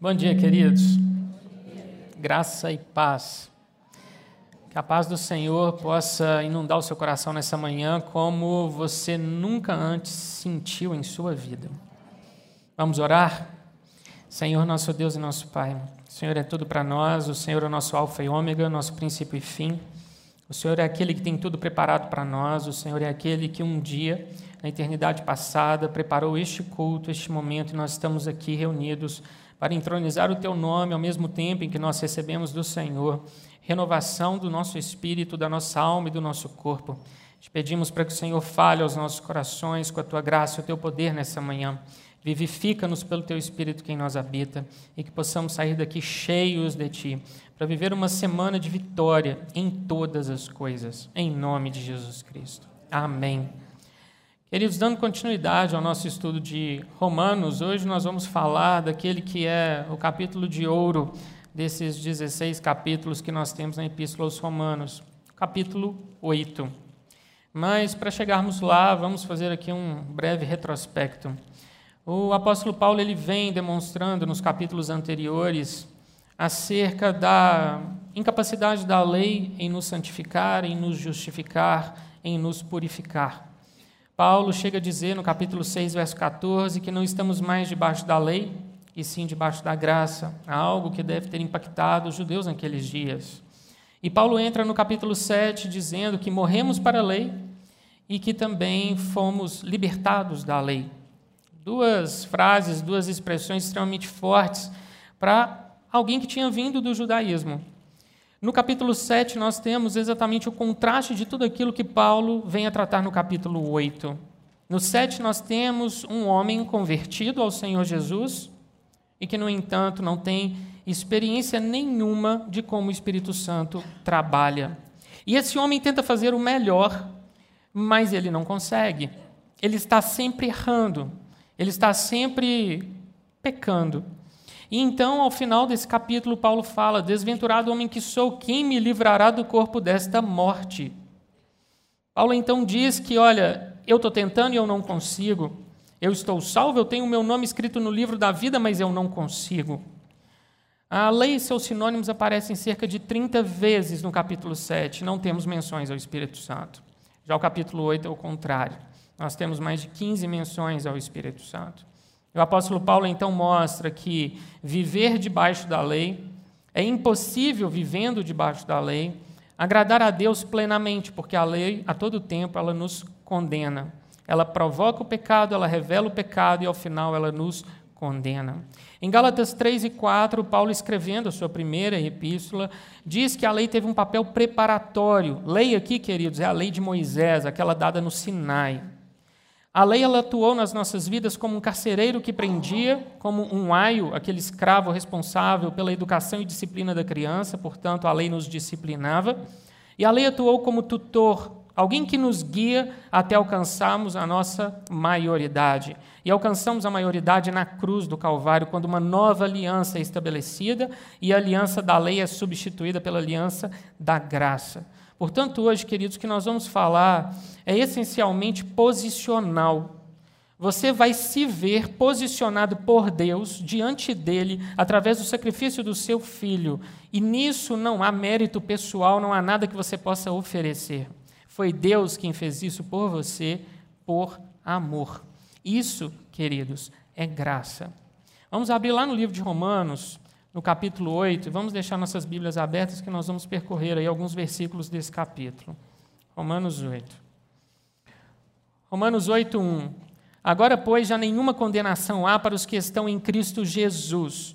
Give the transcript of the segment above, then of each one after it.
Bom dia, queridos. Graça e paz. Que a paz do Senhor possa inundar o seu coração nessa manhã como você nunca antes sentiu em sua vida. Vamos orar? Senhor, nosso Deus e nosso Pai, o Senhor é tudo para nós, o Senhor é nosso Alfa e Ômega, nosso princípio e fim. O Senhor é aquele que tem tudo preparado para nós, o Senhor é aquele que um dia, na eternidade passada, preparou este culto, este momento, e nós estamos aqui reunidos para entronizar o teu nome ao mesmo tempo em que nós recebemos do Senhor renovação do nosso espírito, da nossa alma e do nosso corpo. Te pedimos para que o Senhor fale aos nossos corações com a tua graça e o teu poder nessa manhã. Vivifica-nos pelo teu espírito que em nós habita e que possamos sair daqui cheios de ti para viver uma semana de vitória em todas as coisas, em nome de Jesus Cristo. Amém. Queridos, dando continuidade ao nosso estudo de Romanos, hoje nós vamos falar daquele que é o capítulo de ouro desses 16 capítulos que nós temos na Epístola aos Romanos, capítulo 8. Mas para chegarmos lá, vamos fazer aqui um breve retrospecto. O apóstolo Paulo ele vem demonstrando nos capítulos anteriores acerca da incapacidade da lei em nos santificar, em nos justificar, em nos purificar. Paulo chega a dizer no capítulo 6, verso 14, que não estamos mais debaixo da lei, e sim debaixo da graça, algo que deve ter impactado os judeus naqueles dias. E Paulo entra no capítulo 7 dizendo que morremos para a lei e que também fomos libertados da lei. Duas frases, duas expressões extremamente fortes para alguém que tinha vindo do judaísmo. No capítulo 7, nós temos exatamente o contraste de tudo aquilo que Paulo vem a tratar no capítulo 8. No 7, nós temos um homem convertido ao Senhor Jesus e que, no entanto, não tem experiência nenhuma de como o Espírito Santo trabalha. E esse homem tenta fazer o melhor, mas ele não consegue. Ele está sempre errando, ele está sempre pecando. E então, ao final desse capítulo, Paulo fala: Desventurado homem que sou, quem me livrará do corpo desta morte? Paulo então diz que, olha, eu estou tentando e eu não consigo. Eu estou salvo, eu tenho o meu nome escrito no livro da vida, mas eu não consigo. A lei e seus sinônimos aparecem cerca de 30 vezes no capítulo 7. Não temos menções ao Espírito Santo. Já o capítulo 8 é o contrário. Nós temos mais de 15 menções ao Espírito Santo. O apóstolo Paulo então mostra que viver debaixo da lei é impossível vivendo debaixo da lei agradar a Deus plenamente, porque a lei a todo tempo ela nos condena. Ela provoca o pecado, ela revela o pecado e ao final ela nos condena. Em Gálatas 3 e 4, Paulo escrevendo a sua primeira epístola, diz que a lei teve um papel preparatório. Lei aqui, queridos, é a lei de Moisés, aquela dada no Sinai. A lei ela atuou nas nossas vidas como um carcereiro que prendia, como um aio, aquele escravo responsável pela educação e disciplina da criança, portanto, a lei nos disciplinava. E a lei atuou como tutor, alguém que nos guia até alcançarmos a nossa maioridade. E alcançamos a maioridade na cruz do Calvário, quando uma nova aliança é estabelecida e a aliança da lei é substituída pela aliança da graça. Portanto, hoje, queridos, o que nós vamos falar é essencialmente posicional. Você vai se ver posicionado por Deus diante dele através do sacrifício do seu filho. E nisso não há mérito pessoal, não há nada que você possa oferecer. Foi Deus quem fez isso por você, por amor. Isso, queridos, é graça. Vamos abrir lá no livro de Romanos, no capítulo 8, vamos deixar nossas Bíblias abertas que nós vamos percorrer aí alguns versículos desse capítulo. Romanos 8. Romanos 8, 1. Agora, pois, já nenhuma condenação há para os que estão em Cristo Jesus.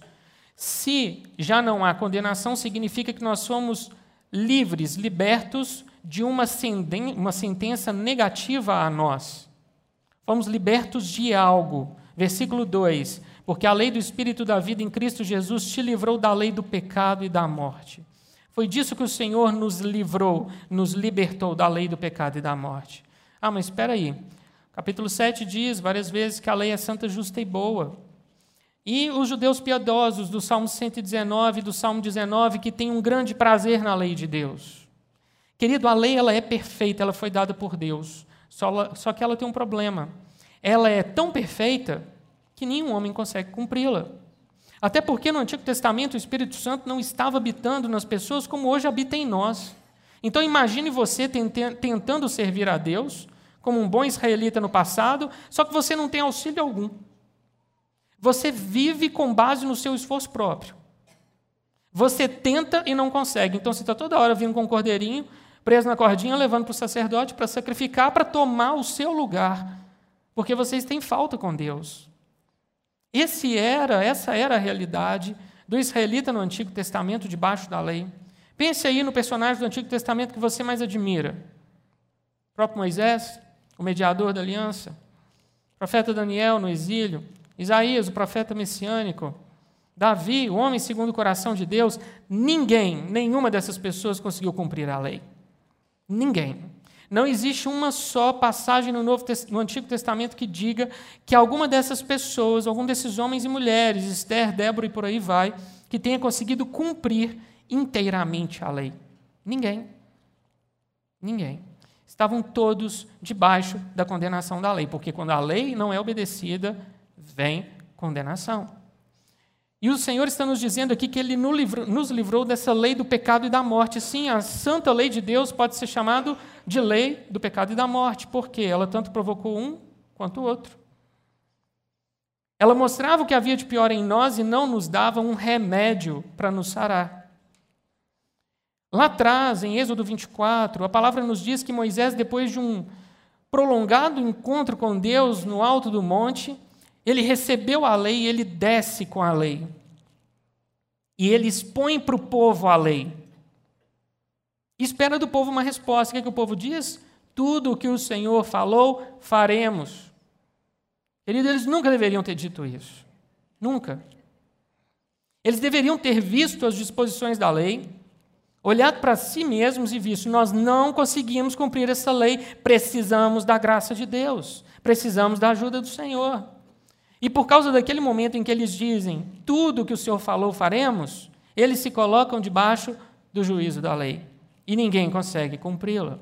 Se já não há condenação, significa que nós somos livres, libertos de uma sentença negativa a nós. Fomos libertos de algo. Versículo 2: Porque a lei do Espírito da vida em Cristo Jesus te livrou da lei do pecado e da morte. Foi disso que o Senhor nos livrou, nos libertou da lei do pecado e da morte. Ah, mas espera aí. Capítulo 7 diz várias vezes que a lei é santa, justa e boa. E os judeus piedosos do Salmo 119 e do Salmo 19 que têm um grande prazer na lei de Deus. Querido, a lei ela é perfeita, ela foi dada por Deus. Só, só que ela tem um problema ela é tão perfeita que nenhum homem consegue cumpri-la. Até porque no Antigo Testamento o Espírito Santo não estava habitando nas pessoas como hoje habita em nós. Então imagine você tentando servir a Deus, como um bom israelita no passado, só que você não tem auxílio algum. Você vive com base no seu esforço próprio. Você tenta e não consegue. Então você está toda hora vindo com um cordeirinho, preso na cordinha, levando para o sacerdote para sacrificar, para tomar o seu lugar. Porque vocês têm falta com Deus. Esse era, essa era a realidade do israelita no Antigo Testamento, debaixo da lei. Pense aí no personagem do Antigo Testamento que você mais admira. O próprio Moisés, o mediador da aliança. O profeta Daniel no exílio. Isaías, o profeta messiânico. Davi, o homem segundo o coração de Deus. Ninguém, nenhuma dessas pessoas conseguiu cumprir a lei. Ninguém. Não existe uma só passagem no, Novo, no Antigo Testamento que diga que alguma dessas pessoas, algum desses homens e mulheres, Esther, Débora e por aí vai, que tenha conseguido cumprir inteiramente a lei. Ninguém. Ninguém. Estavam todos debaixo da condenação da lei, porque quando a lei não é obedecida, vem condenação. E o Senhor está nos dizendo aqui que Ele nos livrou dessa lei do pecado e da morte. Sim, a santa lei de Deus pode ser chamada de lei do pecado e da morte, porque ela tanto provocou um quanto o outro. Ela mostrava o que havia de pior em nós e não nos dava um remédio para nos sarar. Lá atrás, em Êxodo 24, a palavra nos diz que Moisés, depois de um prolongado encontro com Deus no alto do monte, ele recebeu a lei e ele desce com a lei. E ele expõe para o povo a lei. Espera do povo uma resposta. O que, é que o povo diz? Tudo o que o Senhor falou, faremos. Querido, eles nunca deveriam ter dito isso. Nunca. Eles deveriam ter visto as disposições da lei, olhado para si mesmos e visto: nós não conseguimos cumprir essa lei, precisamos da graça de Deus, precisamos da ajuda do Senhor. E por causa daquele momento em que eles dizem tudo o que o Senhor falou faremos, eles se colocam debaixo do juízo da lei. E ninguém consegue cumpri-la.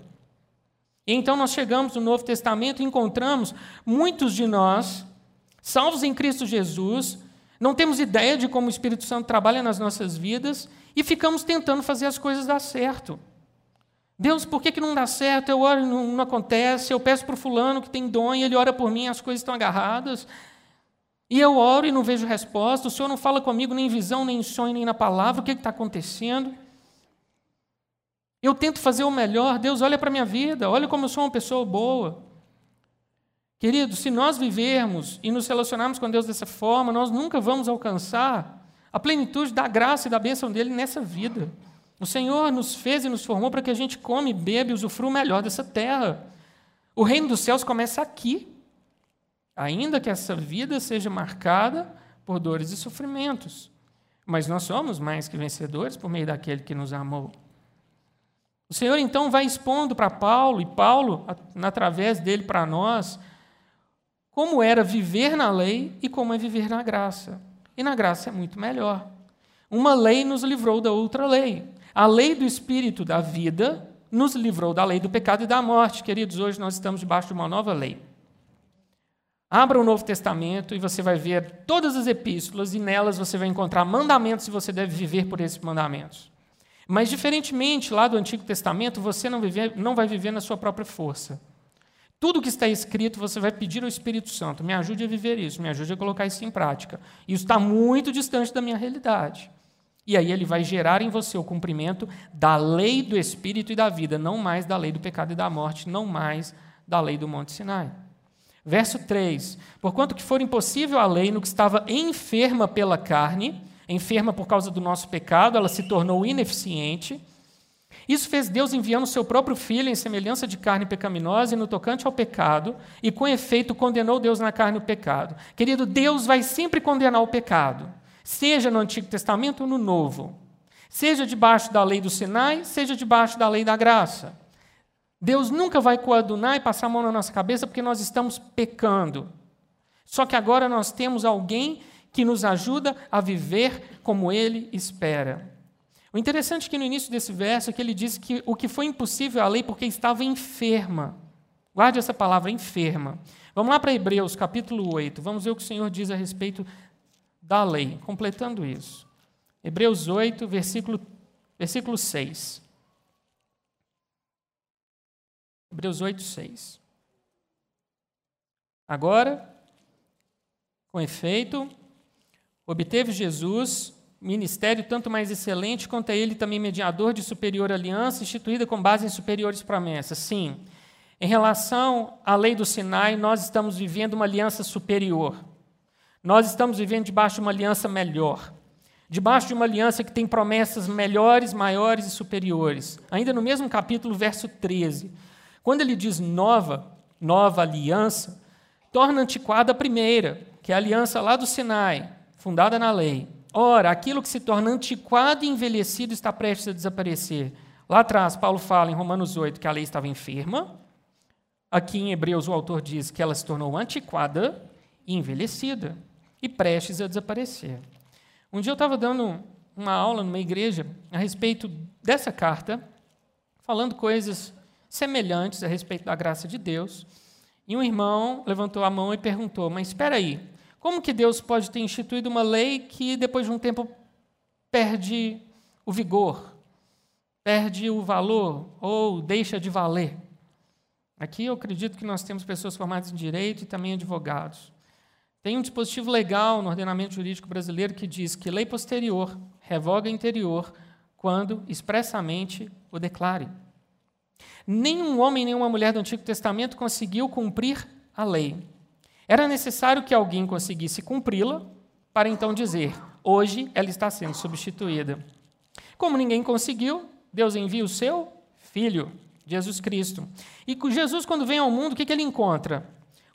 Então nós chegamos no Novo Testamento e encontramos muitos de nós, salvos em Cristo Jesus, não temos ideia de como o Espírito Santo trabalha nas nossas vidas e ficamos tentando fazer as coisas dar certo. Deus, por que, que não dá certo? Eu oro e não, não acontece. Eu peço para o fulano que tem dom e ele ora por mim, as coisas estão agarradas. E eu oro e não vejo resposta, o Senhor não fala comigo nem em visão, nem em sonho, nem na palavra, o que está acontecendo? Eu tento fazer o melhor, Deus olha para a minha vida, olha como eu sou uma pessoa boa. Querido, se nós vivermos e nos relacionarmos com Deus dessa forma, nós nunca vamos alcançar a plenitude da graça e da bênção dele nessa vida. O Senhor nos fez e nos formou para que a gente come, bebe e usufrua o melhor dessa terra. O reino dos céus começa aqui ainda que essa vida seja marcada por dores e sofrimentos. Mas nós somos mais que vencedores por meio daquele que nos amou. O Senhor então vai expondo para Paulo, e Paulo, através dele para nós, como era viver na lei e como é viver na graça. E na graça é muito melhor. Uma lei nos livrou da outra lei. A lei do espírito da vida nos livrou da lei do pecado e da morte. Queridos, hoje nós estamos debaixo de uma nova lei. Abra o Novo Testamento e você vai ver todas as epístolas e nelas você vai encontrar mandamentos e você deve viver por esses mandamentos. Mas, diferentemente lá do Antigo Testamento, você não, não vai viver na sua própria força. Tudo que está escrito, você vai pedir ao Espírito Santo: me ajude a viver isso, me ajude a colocar isso em prática. Isso está muito distante da minha realidade. E aí ele vai gerar em você o cumprimento da lei do Espírito e da vida, não mais da lei do pecado e da morte, não mais da lei do Monte Sinai. Verso 3: Porquanto que for impossível a lei no que estava enferma pela carne, enferma por causa do nosso pecado, ela se tornou ineficiente. Isso fez Deus enviando seu próprio filho em semelhança de carne pecaminosa e no tocante ao pecado, e com efeito condenou Deus na carne o pecado. Querido, Deus vai sempre condenar o pecado, seja no Antigo Testamento ou no Novo. Seja debaixo da lei do Sinai, seja debaixo da lei da graça. Deus nunca vai coadunar e passar a mão na nossa cabeça porque nós estamos pecando. Só que agora nós temos alguém que nos ajuda a viver como ele espera. O interessante é que no início desse verso é que ele diz que o que foi impossível à lei porque estava enferma. Guarde essa palavra, enferma. Vamos lá para Hebreus, capítulo 8. Vamos ver o que o Senhor diz a respeito da lei, completando isso. Hebreus 8, versículo, versículo 6. Hebreus 8, 6. Agora, com efeito, obteve Jesus ministério tanto mais excelente quanto é ele também mediador de superior aliança, instituída com base em superiores promessas. Sim, em relação à lei do Sinai, nós estamos vivendo uma aliança superior. Nós estamos vivendo debaixo de uma aliança melhor. Debaixo de uma aliança que tem promessas melhores, maiores e superiores. Ainda no mesmo capítulo, verso 13. Quando ele diz nova, nova aliança, torna antiquada a primeira, que é a aliança lá do Sinai, fundada na lei. Ora, aquilo que se torna antiquado e envelhecido está prestes a desaparecer. Lá atrás, Paulo fala em Romanos 8 que a lei estava enferma. Aqui em Hebreus, o autor diz que ela se tornou antiquada e envelhecida e prestes a desaparecer. Um dia eu estava dando uma aula numa igreja a respeito dessa carta, falando coisas semelhantes a respeito da graça de Deus. E um irmão levantou a mão e perguntou: Mas espera aí, como que Deus pode ter instituído uma lei que depois de um tempo perde o vigor, perde o valor ou deixa de valer? Aqui eu acredito que nós temos pessoas formadas em direito e também advogados. Tem um dispositivo legal no ordenamento jurídico brasileiro que diz que lei posterior revoga interior quando expressamente o declare. Nenhum homem, nenhuma mulher do Antigo Testamento conseguiu cumprir a lei. Era necessário que alguém conseguisse cumpri-la para então dizer: hoje ela está sendo substituída. Como ninguém conseguiu, Deus envia o seu filho, Jesus Cristo. E Jesus, quando vem ao mundo, o que ele encontra?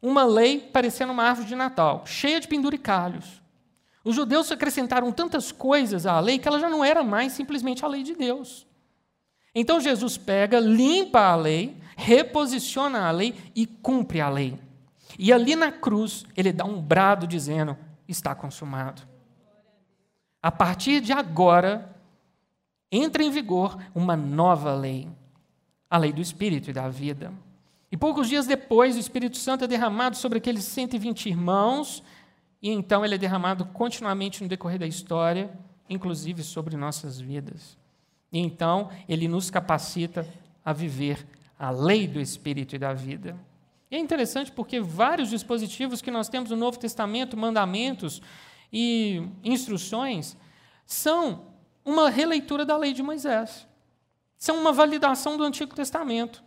Uma lei parecendo uma árvore de Natal, cheia de penduricalhos. Os judeus acrescentaram tantas coisas à lei que ela já não era mais simplesmente a lei de Deus. Então Jesus pega, limpa a lei, reposiciona a lei e cumpre a lei. E ali na cruz, ele dá um brado dizendo: está consumado. A partir de agora, entra em vigor uma nova lei, a lei do Espírito e da vida. E poucos dias depois, o Espírito Santo é derramado sobre aqueles 120 irmãos, e então ele é derramado continuamente no decorrer da história, inclusive sobre nossas vidas. E então ele nos capacita a viver a lei do Espírito e da vida. E é interessante porque vários dispositivos que nós temos no Novo Testamento, mandamentos e instruções, são uma releitura da lei de Moisés. São uma validação do Antigo Testamento.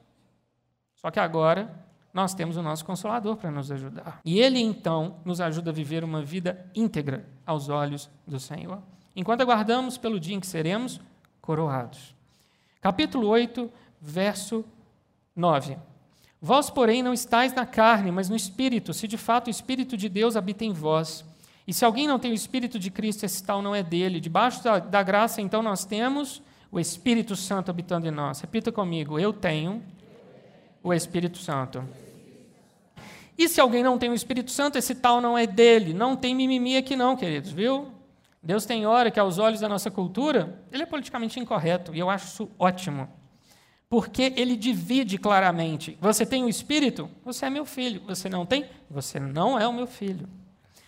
Só que agora nós temos o nosso Consolador para nos ajudar. E ele então nos ajuda a viver uma vida íntegra aos olhos do Senhor. Enquanto aguardamos pelo dia em que seremos coroados. Capítulo 8, verso 9. Vós, porém, não estáis na carne, mas no Espírito, se de fato o Espírito de Deus habita em vós. E se alguém não tem o Espírito de Cristo, esse tal não é dele. Debaixo da, da graça, então, nós temos o Espírito Santo habitando em nós. Repita comigo: Eu tenho o Espírito Santo. E se alguém não tem o Espírito Santo, esse tal não é dele. Não tem mimimi aqui, não, queridos, viu? Deus tem hora que, aos olhos da nossa cultura, ele é politicamente incorreto, e eu acho isso ótimo porque ele divide claramente. Você tem o Espírito? Você é meu filho. Você não tem? Você não é o meu filho.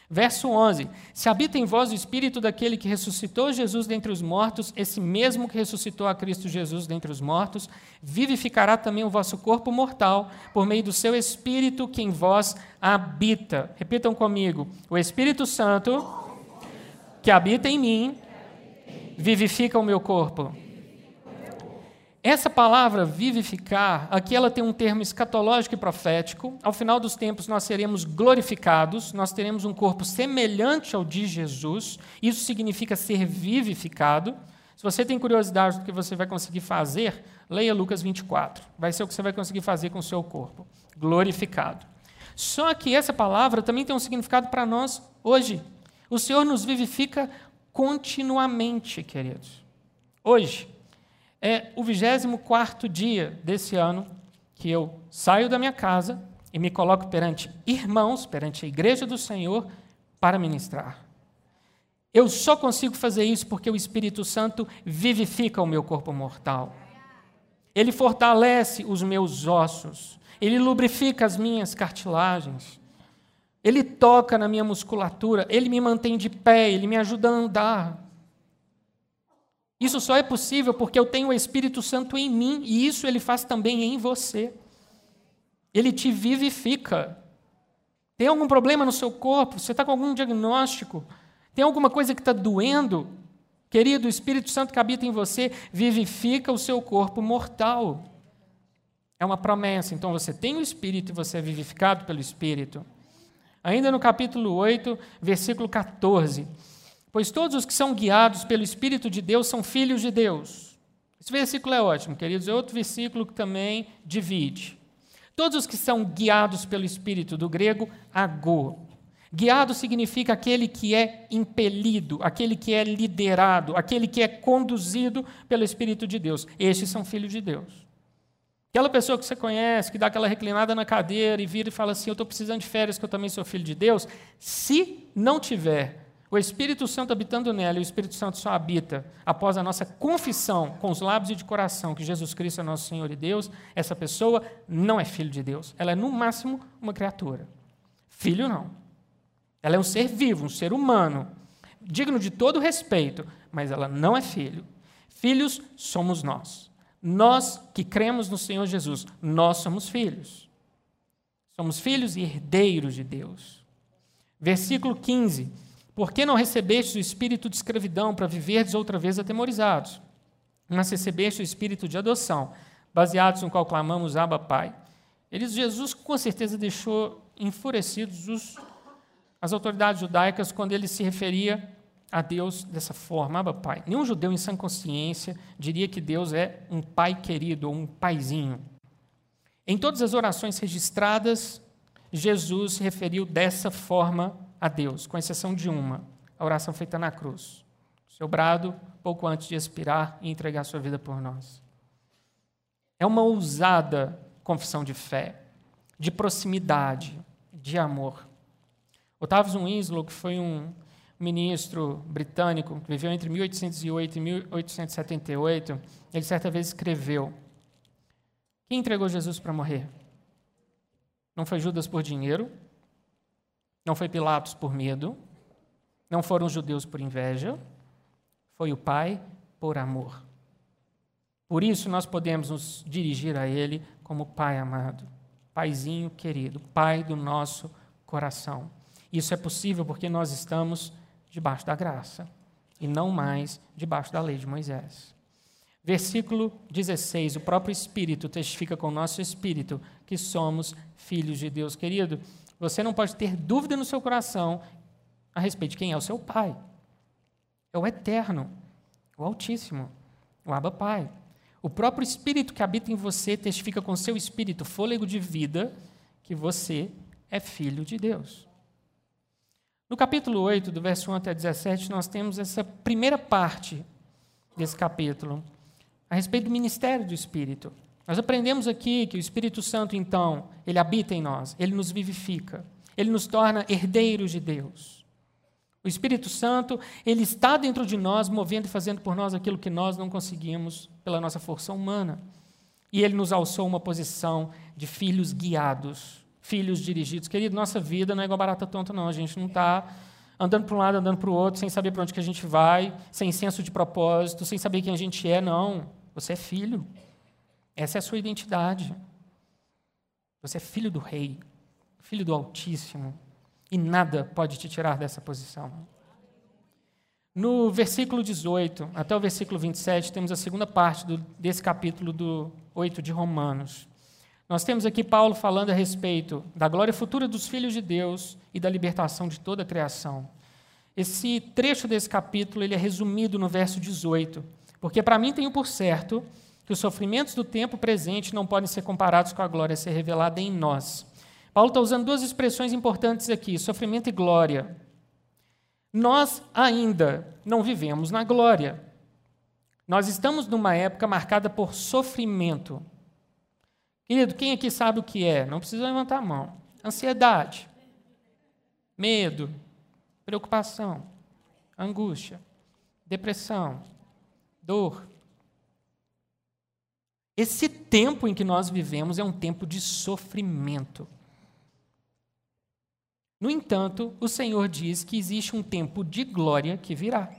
Verso 11: Se habita em vós o Espírito daquele que ressuscitou Jesus dentre os mortos, esse mesmo que ressuscitou a Cristo Jesus dentre os mortos, vivificará também o vosso corpo mortal, por meio do seu Espírito que em vós habita. Repitam comigo: o Espírito Santo que habita em mim vivifica o meu corpo. Essa palavra vivificar, aqui ela tem um termo escatológico e profético. Ao final dos tempos nós seremos glorificados, nós teremos um corpo semelhante ao de Jesus. Isso significa ser vivificado. Se você tem curiosidade do que você vai conseguir fazer, leia Lucas 24. Vai ser o que você vai conseguir fazer com o seu corpo, glorificado. Só que essa palavra também tem um significado para nós hoje. O Senhor nos vivifica continuamente, queridos. Hoje, é o 24 dia desse ano que eu saio da minha casa e me coloco perante irmãos, perante a igreja do Senhor, para ministrar. Eu só consigo fazer isso porque o Espírito Santo vivifica o meu corpo mortal. Ele fortalece os meus ossos. Ele lubrifica as minhas cartilagens. Ele toca na minha musculatura, ele me mantém de pé, ele me ajuda a andar. Isso só é possível porque eu tenho o Espírito Santo em mim e isso ele faz também em você. Ele te vivifica. Tem algum problema no seu corpo? Você está com algum diagnóstico? Tem alguma coisa que está doendo? Querido, o Espírito Santo que habita em você vivifica o seu corpo mortal. É uma promessa. Então você tem o Espírito e você é vivificado pelo Espírito. Ainda no capítulo 8, versículo 14. Pois todos os que são guiados pelo Espírito de Deus são filhos de Deus. Esse versículo é ótimo, queridos. É outro versículo que também divide. Todos os que são guiados pelo Espírito, do grego, agô. Guiado significa aquele que é impelido, aquele que é liderado, aquele que é conduzido pelo Espírito de Deus. Estes são filhos de Deus. Aquela pessoa que você conhece, que dá aquela reclinada na cadeira e vira e fala assim: Eu estou precisando de férias, que eu também sou filho de Deus. Se não tiver o Espírito Santo habitando nela, e o Espírito Santo só habita após a nossa confissão com os lábios e de coração que Jesus Cristo é nosso Senhor e Deus, essa pessoa não é filho de Deus. Ela é, no máximo, uma criatura. Filho, não. Ela é um ser vivo, um ser humano, digno de todo respeito, mas ela não é filho. Filhos somos nós. Nós que cremos no Senhor Jesus, nós somos filhos. Somos filhos e herdeiros de Deus. Versículo 15: Por que não recebestes o espírito de escravidão para viverdes outra vez atemorizados? Mas recebeste o espírito de adoção, baseados no qual clamamos Abba Pai. Eles, Jesus com certeza deixou enfurecidos os, as autoridades judaicas quando ele se referia a Deus dessa forma, Abba Pai. Nenhum judeu em sã consciência diria que Deus é um pai querido ou um paizinho. Em todas as orações registradas, Jesus se referiu dessa forma a Deus, com exceção de uma, a oração feita na cruz. Seu brado, pouco antes de expirar e entregar sua vida por nós. É uma ousada confissão de fé, de proximidade, de amor. Otávio Winslow, que foi um ministro britânico, que viveu entre 1808 e 1878, ele certa vez escreveu: Quem entregou Jesus para morrer? Não foi Judas por dinheiro, não foi Pilatos por medo, não foram os judeus por inveja, foi o Pai por amor. Por isso nós podemos nos dirigir a Ele como Pai amado, Paizinho querido, Pai do nosso coração. Isso é possível porque nós estamos debaixo da graça e não mais debaixo da lei de Moisés. Versículo 16: O próprio Espírito testifica com o nosso espírito que somos filhos de Deus. Querido, você não pode ter dúvida no seu coração a respeito de quem é o seu Pai. É o Eterno, o Altíssimo, o Abba Pai. O próprio Espírito que habita em você testifica com seu espírito, fôlego de vida, que você é filho de Deus. No capítulo 8, do verso 1 até 17, nós temos essa primeira parte desse capítulo, a respeito do ministério do Espírito. Nós aprendemos aqui que o Espírito Santo, então, ele habita em nós, ele nos vivifica, ele nos torna herdeiros de Deus. O Espírito Santo, ele está dentro de nós, movendo e fazendo por nós aquilo que nós não conseguimos pela nossa força humana. E ele nos alçou uma posição de filhos guiados filhos dirigidos. Querido, nossa vida não é igual barata tonta, não. A gente não está andando para um lado, andando para o outro, sem saber para onde que a gente vai, sem senso de propósito, sem saber quem a gente é, não. Você é filho. Essa é a sua identidade. Você é filho do Rei, filho do Altíssimo, e nada pode te tirar dessa posição. No versículo 18 até o versículo 27, temos a segunda parte do, desse capítulo do 8 de Romanos. Nós temos aqui Paulo falando a respeito da glória futura dos filhos de Deus e da libertação de toda a criação. Esse trecho desse capítulo ele é resumido no verso 18, porque para mim tenho por certo que os sofrimentos do tempo presente não podem ser comparados com a glória a ser revelada em nós. Paulo está usando duas expressões importantes aqui: sofrimento e glória. Nós ainda não vivemos na glória. Nós estamos numa época marcada por sofrimento. Querido, quem aqui sabe o que é? Não precisa levantar a mão. Ansiedade, medo, preocupação, angústia, depressão, dor. Esse tempo em que nós vivemos é um tempo de sofrimento. No entanto, o Senhor diz que existe um tempo de glória que virá.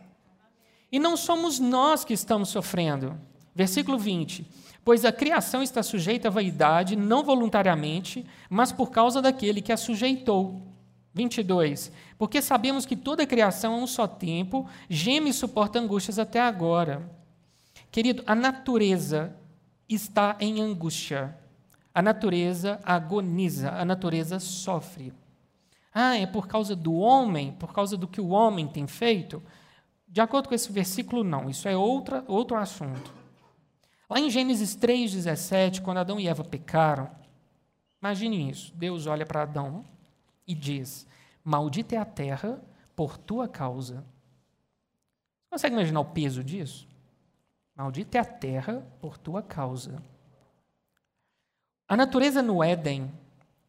E não somos nós que estamos sofrendo. Versículo 20: Pois a criação está sujeita à vaidade, não voluntariamente, mas por causa daquele que a sujeitou. 22. Porque sabemos que toda a criação a um só tempo geme e suporta angústias até agora. Querido, a natureza está em angústia. A natureza agoniza, a natureza sofre. Ah, é por causa do homem, por causa do que o homem tem feito? De acordo com esse versículo, não. Isso é outra, outro assunto. Lá em Gênesis 3,17, quando Adão e Eva pecaram, imagine isso: Deus olha para Adão e diz: Maldita é a terra por tua causa. Consegue imaginar o peso disso? Maldita é a terra por tua causa. A natureza no Éden,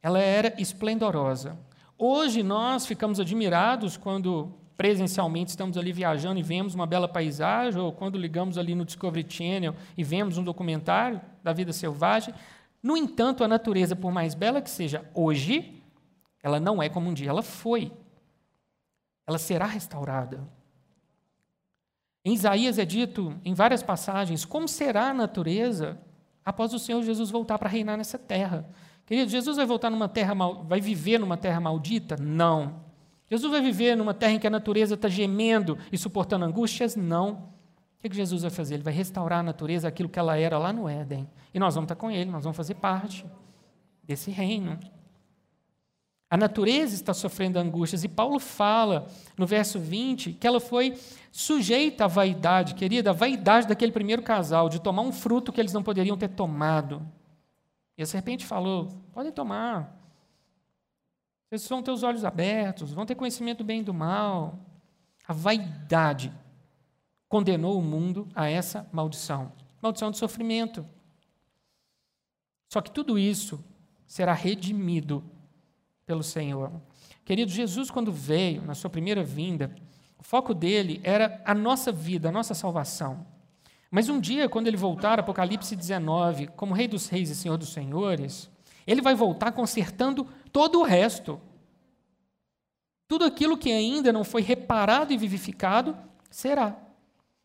ela era esplendorosa. Hoje nós ficamos admirados quando presencialmente estamos ali viajando e vemos uma bela paisagem, ou quando ligamos ali no Discovery Channel e vemos um documentário da vida selvagem. No entanto, a natureza, por mais bela que seja hoje, ela não é como um dia ela foi. Ela será restaurada. Em Isaías é dito em várias passagens como será a natureza após o Senhor Jesus voltar para reinar nessa terra. Querido, Jesus vai voltar numa terra mal, vai viver numa terra maldita? Não. Jesus vai viver numa terra em que a natureza está gemendo e suportando angústias? Não. O que Jesus vai fazer? Ele vai restaurar a natureza aquilo que ela era lá no Éden. E nós vamos estar com ele, nós vamos fazer parte desse reino. A natureza está sofrendo angústias. E Paulo fala no verso 20 que ela foi sujeita à vaidade, querida, a vaidade daquele primeiro casal, de tomar um fruto que eles não poderiam ter tomado. E a serpente falou: podem tomar. Vocês vão ter os olhos abertos, vão ter conhecimento do bem e do mal. A vaidade condenou o mundo a essa maldição maldição de sofrimento. Só que tudo isso será redimido pelo Senhor. Querido, Jesus, quando veio, na sua primeira vinda, o foco dele era a nossa vida, a nossa salvação. Mas um dia, quando ele voltar, Apocalipse 19, como Rei dos Reis e Senhor dos Senhores, ele vai voltar consertando todo o resto. Tudo aquilo que ainda não foi reparado e vivificado será,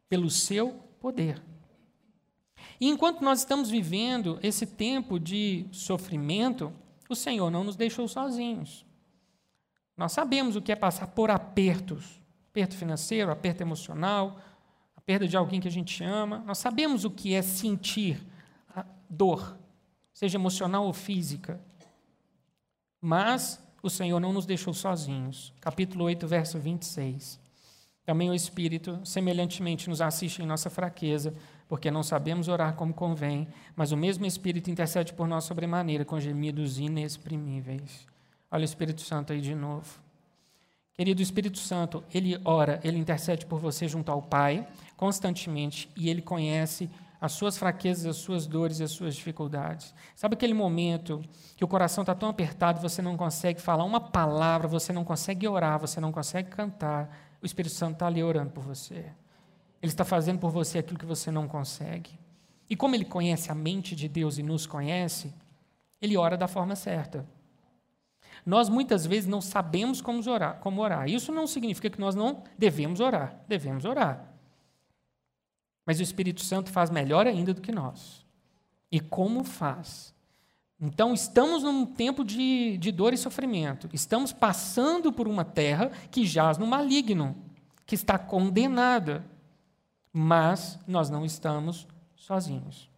pelo seu poder. E enquanto nós estamos vivendo esse tempo de sofrimento, o Senhor não nos deixou sozinhos. Nós sabemos o que é passar por apertos aperto financeiro, aperto emocional, a perda de alguém que a gente ama. Nós sabemos o que é sentir dor, seja emocional ou física. Mas o Senhor não nos deixou sozinhos. Capítulo 8, verso 26. Também o Espírito, semelhantemente, nos assiste em nossa fraqueza, porque não sabemos orar como convém, mas o mesmo Espírito intercede por nós sobremaneira, com gemidos inexprimíveis. Olha o Espírito Santo aí de novo. Querido Espírito Santo, ele ora, ele intercede por você junto ao Pai, constantemente, e ele conhece as suas fraquezas, as suas dores e as suas dificuldades. Sabe aquele momento que o coração está tão apertado, você não consegue falar uma palavra, você não consegue orar, você não consegue cantar, o Espírito Santo está ali orando por você. Ele está fazendo por você aquilo que você não consegue. E como ele conhece a mente de Deus e nos conhece, ele ora da forma certa. Nós muitas vezes não sabemos como orar, como orar. Isso não significa que nós não devemos orar. Devemos orar. Mas o Espírito Santo faz melhor ainda do que nós. E como faz? Então, estamos num tempo de, de dor e sofrimento. Estamos passando por uma terra que jaz no maligno, que está condenada mas nós não estamos sozinhos.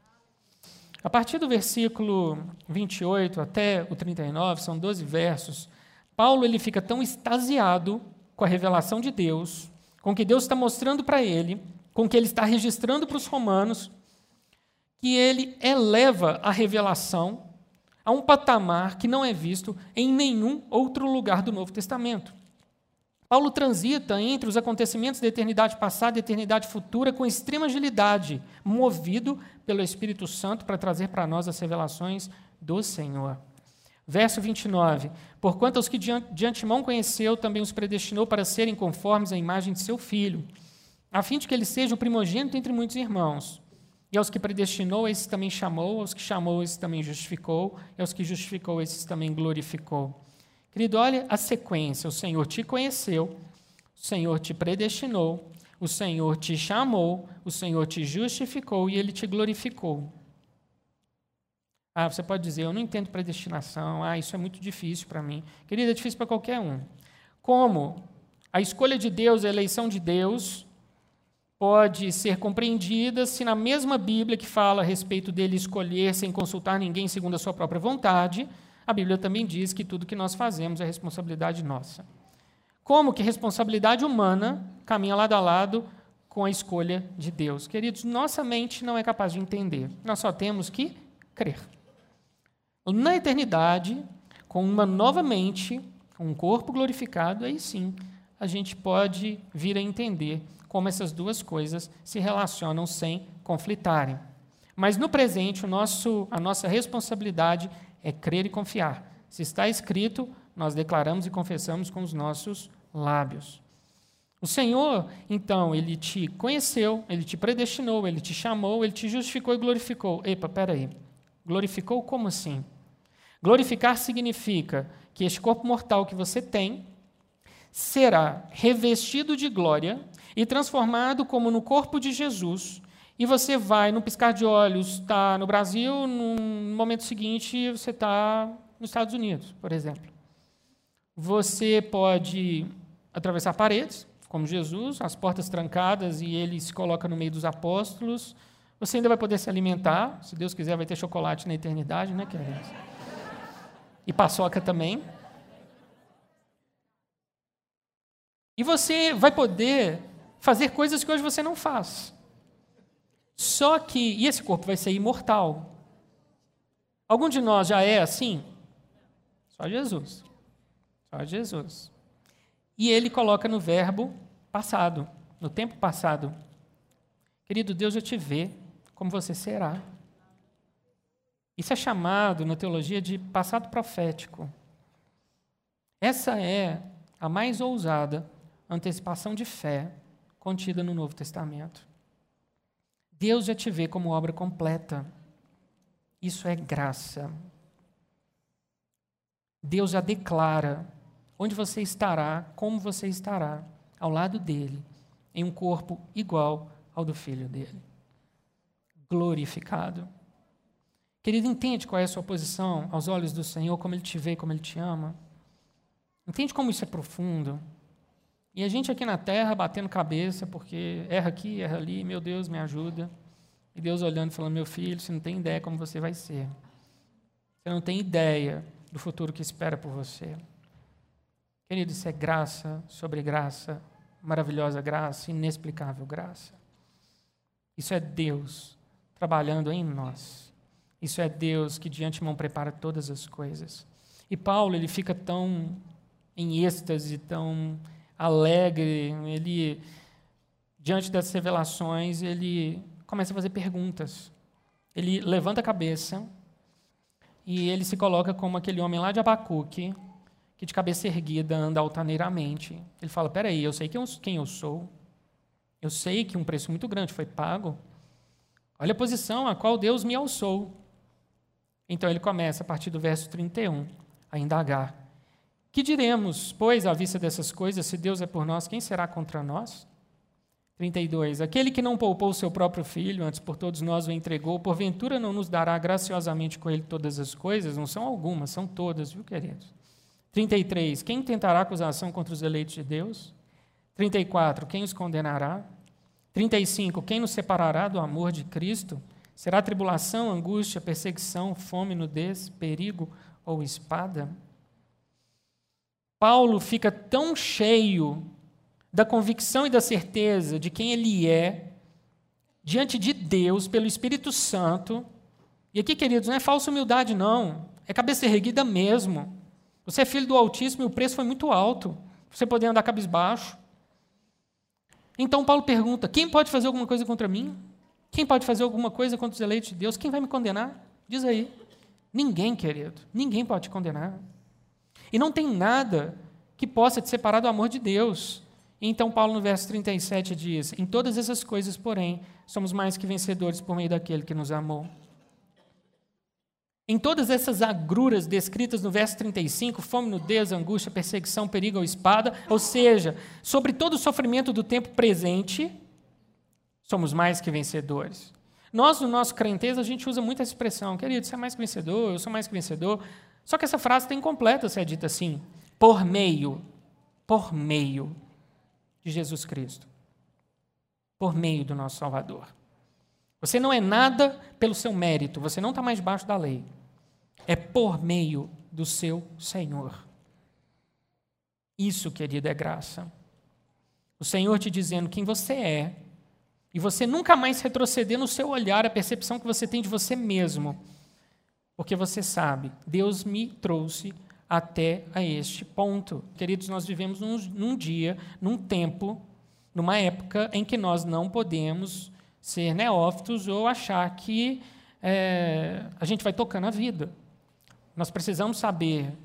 A partir do versículo 28 até o 39, são 12 versos, Paulo ele fica tão extasiado com a revelação de Deus, com o que Deus está mostrando para ele, com que ele está registrando para os romanos, que ele eleva a revelação a um patamar que não é visto em nenhum outro lugar do Novo Testamento. Paulo transita entre os acontecimentos da eternidade passada e eternidade futura com extrema agilidade, movido pelo Espírito Santo para trazer para nós as revelações do Senhor. Verso 29. Porquanto aos que de antemão conheceu, também os predestinou para serem conformes à imagem de seu filho, a fim de que ele seja o primogênito entre muitos irmãos. E aos que predestinou, esses também chamou, aos que chamou, esses também justificou, e aos que justificou, esses também glorificou. Querido, olha a sequência: o Senhor te conheceu, o Senhor te predestinou, o Senhor te chamou, o Senhor te justificou e ele te glorificou. Ah, você pode dizer, eu não entendo predestinação, ah, isso é muito difícil para mim. Querido, é difícil para qualquer um. Como a escolha de Deus, a eleição de Deus, pode ser compreendida se na mesma Bíblia que fala a respeito dele escolher sem consultar ninguém segundo a sua própria vontade, a Bíblia também diz que tudo que nós fazemos é responsabilidade nossa. Como que responsabilidade humana caminha lado a lado com a escolha de Deus? Queridos, nossa mente não é capaz de entender. Nós só temos que crer. Na eternidade, com uma nova mente, um corpo glorificado, aí sim a gente pode vir a entender como essas duas coisas se relacionam sem conflitarem. Mas no presente, nosso, a nossa responsabilidade é crer e confiar. Se está escrito, nós declaramos e confessamos com os nossos lábios. O Senhor, então, ele te conheceu, ele te predestinou, ele te chamou, ele te justificou e glorificou. Epa, peraí. Glorificou como assim? Glorificar significa que este corpo mortal que você tem será revestido de glória e transformado como no corpo de Jesus. E você vai, no piscar de olhos, está no Brasil, no momento seguinte você está nos Estados Unidos, por exemplo. Você pode atravessar paredes, como Jesus, as portas trancadas e ele se coloca no meio dos apóstolos. Você ainda vai poder se alimentar, se Deus quiser, vai ter chocolate na eternidade, né, queridos? E paçoca também. E você vai poder fazer coisas que hoje você não faz. Só que, e esse corpo vai ser imortal. Algum de nós já é assim? Só Jesus. Só Jesus. E ele coloca no verbo passado, no tempo passado. Querido, Deus já te vê como você será. Isso é chamado na teologia de passado profético. Essa é a mais ousada antecipação de fé contida no Novo Testamento. Deus já te vê como obra completa. Isso é graça. Deus já declara onde você estará, como você estará, ao lado dele, em um corpo igual ao do filho dele. Glorificado. Querido, entende qual é a sua posição aos olhos do Senhor, como ele te vê, como ele te ama? Entende como isso é profundo? E a gente aqui na terra batendo cabeça, porque erra aqui, erra ali, meu Deus, me ajuda. E Deus olhando e falando: meu filho, você não tem ideia como você vai ser. Você não tem ideia do futuro que espera por você. Querido, isso é graça sobre graça, maravilhosa graça, inexplicável graça. Isso é Deus trabalhando em nós. Isso é Deus que de antemão prepara todas as coisas. E Paulo, ele fica tão em êxtase, tão alegre, ele diante dessas revelações, ele começa a fazer perguntas. Ele levanta a cabeça e ele se coloca como aquele homem lá de Abacuque, que de cabeça erguida anda altaneiramente. Ele fala: Peraí, eu sei quem eu, sou. Eu sei que um preço muito grande foi pago. Olha a posição a qual Deus me alçou. Então ele começa, a partir do verso 31, a indagar. Que diremos, pois, à vista dessas coisas, se Deus é por nós, quem será contra nós? 32. Aquele que não poupou o seu próprio filho, antes por todos nós o entregou, porventura não nos dará graciosamente com ele todas as coisas? Não são algumas, são todas, viu, queridos? 33. Quem tentará acusação contra os eleitos de Deus? 34. Quem os condenará? 35. Quem nos separará do amor de Cristo? Será tribulação, angústia, perseguição, fome, nudez, perigo ou espada? Paulo fica tão cheio da convicção e da certeza de quem ele é diante de Deus pelo Espírito Santo. E aqui, queridos, não é falsa humildade, não. É cabeça erguida mesmo. Você é filho do Altíssimo e o preço foi muito alto. Você poder andar cabisbaixo. Então Paulo pergunta: quem pode fazer alguma coisa contra mim? Quem pode fazer alguma coisa contra os eleitos de Deus? Quem vai me condenar? Diz aí. Ninguém, querido. Ninguém pode te condenar. E não tem nada que possa te separar do amor de Deus. Então, Paulo, no verso 37, diz: Em todas essas coisas, porém, somos mais que vencedores por meio daquele que nos amou. Em todas essas agruras descritas no verso 35, fome, nudez, angústia, perseguição, perigo ou espada, ou seja, sobre todo o sofrimento do tempo presente, somos mais que vencedores. Nós, no nosso crenteza, a gente usa muito essa expressão, querido, você é mais que vencedor, eu sou mais que vencedor. Só que essa frase está incompleta se é dita assim, por meio, por meio de Jesus Cristo, por meio do nosso Salvador. Você não é nada pelo seu mérito, você não está mais debaixo da lei é por meio do seu Senhor. Isso, querido, é graça. O Senhor te dizendo quem você é, e você nunca mais retroceder no seu olhar a percepção que você tem de você mesmo, porque você sabe, Deus me trouxe até a este ponto. Queridos, nós vivemos num, num dia, num tempo, numa época em que nós não podemos ser neófitos ou achar que é, a gente vai tocando a vida. Nós precisamos saber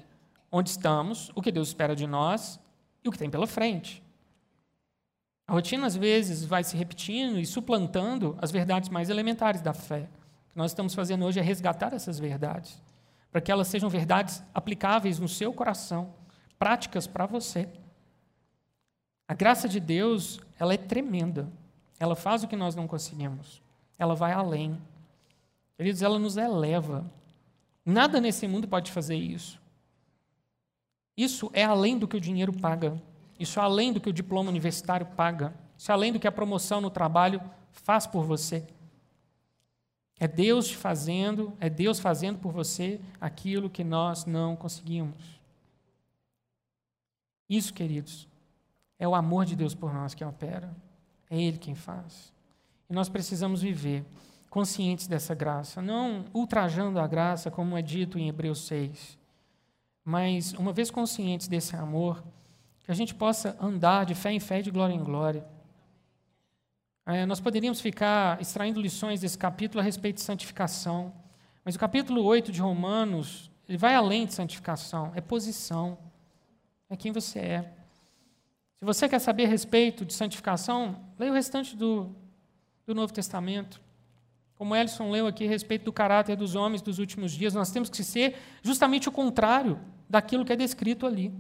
onde estamos, o que Deus espera de nós e o que tem pela frente. A rotina, às vezes, vai se repetindo e suplantando as verdades mais elementares da fé. Que nós estamos fazendo hoje é resgatar essas verdades, para que elas sejam verdades aplicáveis no seu coração, práticas para você. A graça de Deus, ela é tremenda. Ela faz o que nós não conseguimos. Ela vai além. Queridos, ela nos eleva. Nada nesse mundo pode fazer isso. Isso é além do que o dinheiro paga. Isso é além do que o diploma universitário paga. Isso é além do que a promoção no trabalho faz por você. É Deus te fazendo, é Deus fazendo por você aquilo que nós não conseguimos. Isso, queridos, é o amor de Deus por nós que opera. É Ele quem faz. E nós precisamos viver conscientes dessa graça, não ultrajando a graça, como é dito em Hebreus 6, mas uma vez conscientes desse amor, que a gente possa andar de fé em fé de glória em glória. É, nós poderíamos ficar extraindo lições desse capítulo a respeito de santificação, mas o capítulo 8 de Romanos, ele vai além de santificação, é posição, é quem você é. Se você quer saber a respeito de santificação, leia o restante do, do Novo Testamento. Como Ellison leu aqui a respeito do caráter dos homens dos últimos dias, nós temos que ser justamente o contrário daquilo que é descrito ali.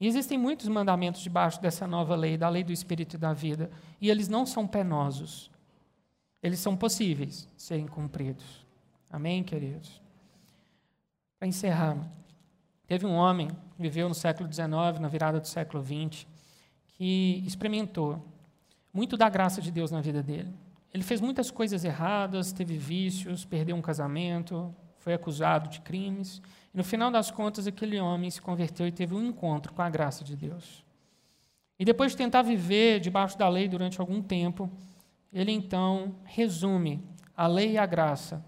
E existem muitos mandamentos debaixo dessa nova lei, da lei do Espírito e da vida, e eles não são penosos. Eles são possíveis de serem cumpridos. Amém, queridos? Para encerrar, teve um homem que viveu no século XIX, na virada do século XX, que experimentou muito da graça de Deus na vida dele. Ele fez muitas coisas erradas, teve vícios, perdeu um casamento, foi acusado de crimes. E no final das contas, aquele homem se converteu e teve um encontro com a graça de Deus. E depois de tentar viver debaixo da lei durante algum tempo, ele então resume a lei e a graça.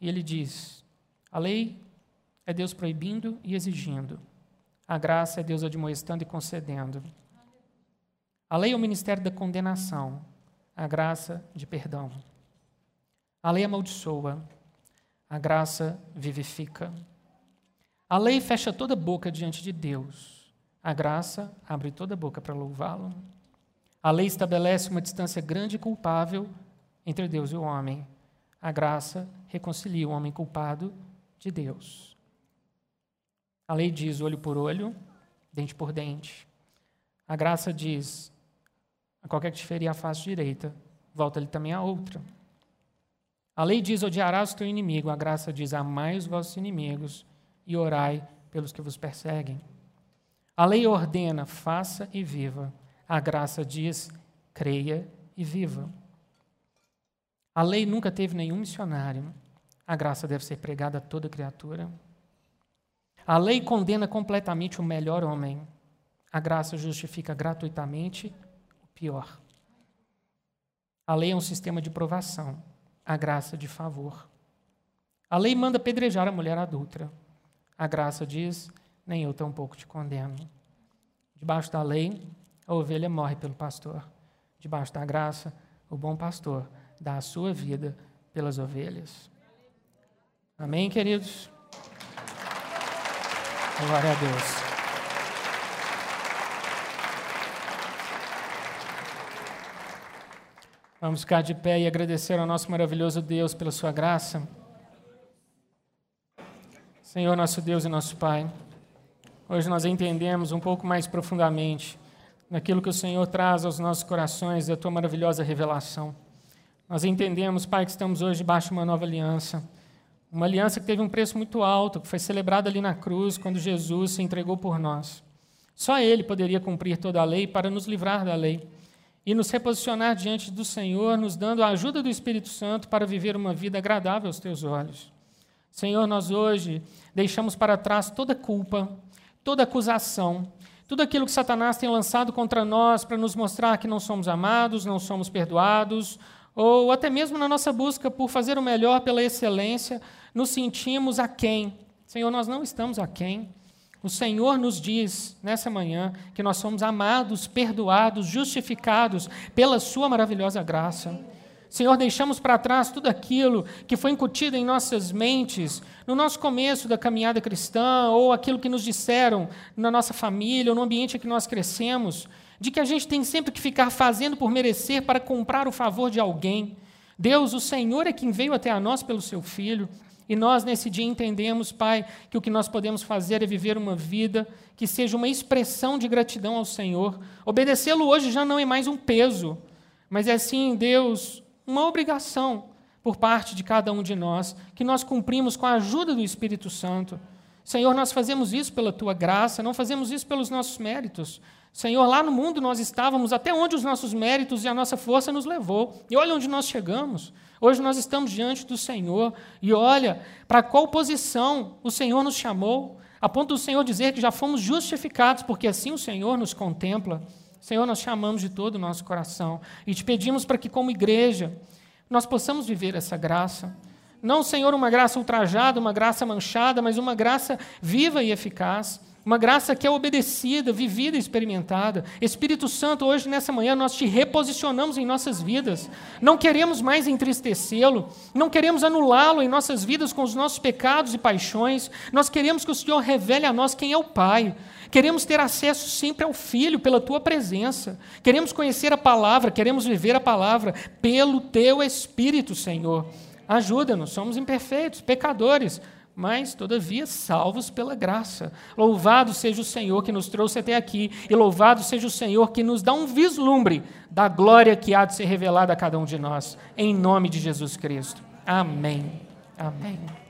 E ele diz: a lei é Deus proibindo e exigindo. A graça é Deus admoestando e concedendo. A lei é o ministério da condenação a graça de perdão. A lei amaldiçoa, a graça vivifica. A lei fecha toda boca diante de Deus, a graça abre toda boca para louvá-lo. A lei estabelece uma distância grande e culpável entre Deus e o homem. A graça reconcilia o homem culpado de Deus. A lei diz olho por olho, dente por dente. A graça diz a qualquer que te ferir a face direita, volta-lhe também a outra. A lei diz: odiarás o teu inimigo. A graça diz: amai os vossos inimigos e orai pelos que vos perseguem. A lei ordena: faça e viva. A graça diz: creia e viva. A lei nunca teve nenhum missionário. A graça deve ser pregada a toda criatura. A lei condena completamente o melhor homem. A graça justifica gratuitamente pior. A lei é um sistema de provação, a graça de favor. A lei manda pedrejar a mulher adulta. A graça diz: nem eu tampouco te condeno. Debaixo da lei, a ovelha morre pelo pastor. Debaixo da graça, o bom pastor dá a sua vida pelas ovelhas. Amém, queridos? Glória a Deus. Vamos ficar de pé e agradecer ao nosso maravilhoso Deus pela sua graça. Senhor, nosso Deus e nosso Pai, hoje nós entendemos um pouco mais profundamente naquilo que o Senhor traz aos nossos corações da tua maravilhosa revelação. Nós entendemos, Pai, que estamos hoje debaixo de uma nova aliança, uma aliança que teve um preço muito alto, que foi celebrada ali na cruz, quando Jesus se entregou por nós. Só Ele poderia cumprir toda a lei para nos livrar da lei e nos reposicionar diante do Senhor, nos dando a ajuda do Espírito Santo para viver uma vida agradável aos teus olhos. Senhor, nós hoje deixamos para trás toda culpa, toda acusação, tudo aquilo que Satanás tem lançado contra nós para nos mostrar que não somos amados, não somos perdoados, ou até mesmo na nossa busca por fazer o melhor pela excelência, nos sentimos aquém. Senhor, nós não estamos aquém. O Senhor nos diz nessa manhã que nós somos amados, perdoados, justificados pela Sua maravilhosa graça. Senhor, deixamos para trás tudo aquilo que foi incutido em nossas mentes no nosso começo da caminhada cristã, ou aquilo que nos disseram na nossa família, ou no ambiente em que nós crescemos, de que a gente tem sempre que ficar fazendo por merecer para comprar o favor de alguém. Deus, o Senhor é quem veio até a nós pelo seu Filho. E nós, nesse dia, entendemos, Pai, que o que nós podemos fazer é viver uma vida que seja uma expressão de gratidão ao Senhor. Obedecê-lo hoje já não é mais um peso, mas é sim, Deus, uma obrigação por parte de cada um de nós, que nós cumprimos com a ajuda do Espírito Santo. Senhor, nós fazemos isso pela tua graça, não fazemos isso pelos nossos méritos. Senhor, lá no mundo nós estávamos até onde os nossos méritos e a nossa força nos levou. E olha onde nós chegamos. Hoje nós estamos diante do Senhor e olha para qual posição o Senhor nos chamou, a ponto do Senhor dizer que já fomos justificados, porque assim o Senhor nos contempla. Senhor, nós chamamos de todo o nosso coração e te pedimos para que, como igreja, nós possamos viver essa graça. Não, Senhor, uma graça ultrajada, uma graça manchada, mas uma graça viva e eficaz. Uma graça que é obedecida, vivida e experimentada. Espírito Santo, hoje, nessa manhã, nós te reposicionamos em nossas vidas. Não queremos mais entristecê-lo, não queremos anulá-lo em nossas vidas com os nossos pecados e paixões. Nós queremos que o Senhor revele a nós quem é o Pai. Queremos ter acesso sempre ao Filho pela tua presença. Queremos conhecer a palavra, queremos viver a palavra pelo teu Espírito, Senhor. Ajuda-nos, somos imperfeitos, pecadores, mas, todavia, salvos pela graça. Louvado seja o Senhor que nos trouxe até aqui, e louvado seja o Senhor que nos dá um vislumbre da glória que há de ser revelada a cada um de nós, em nome de Jesus Cristo. Amém. Amém.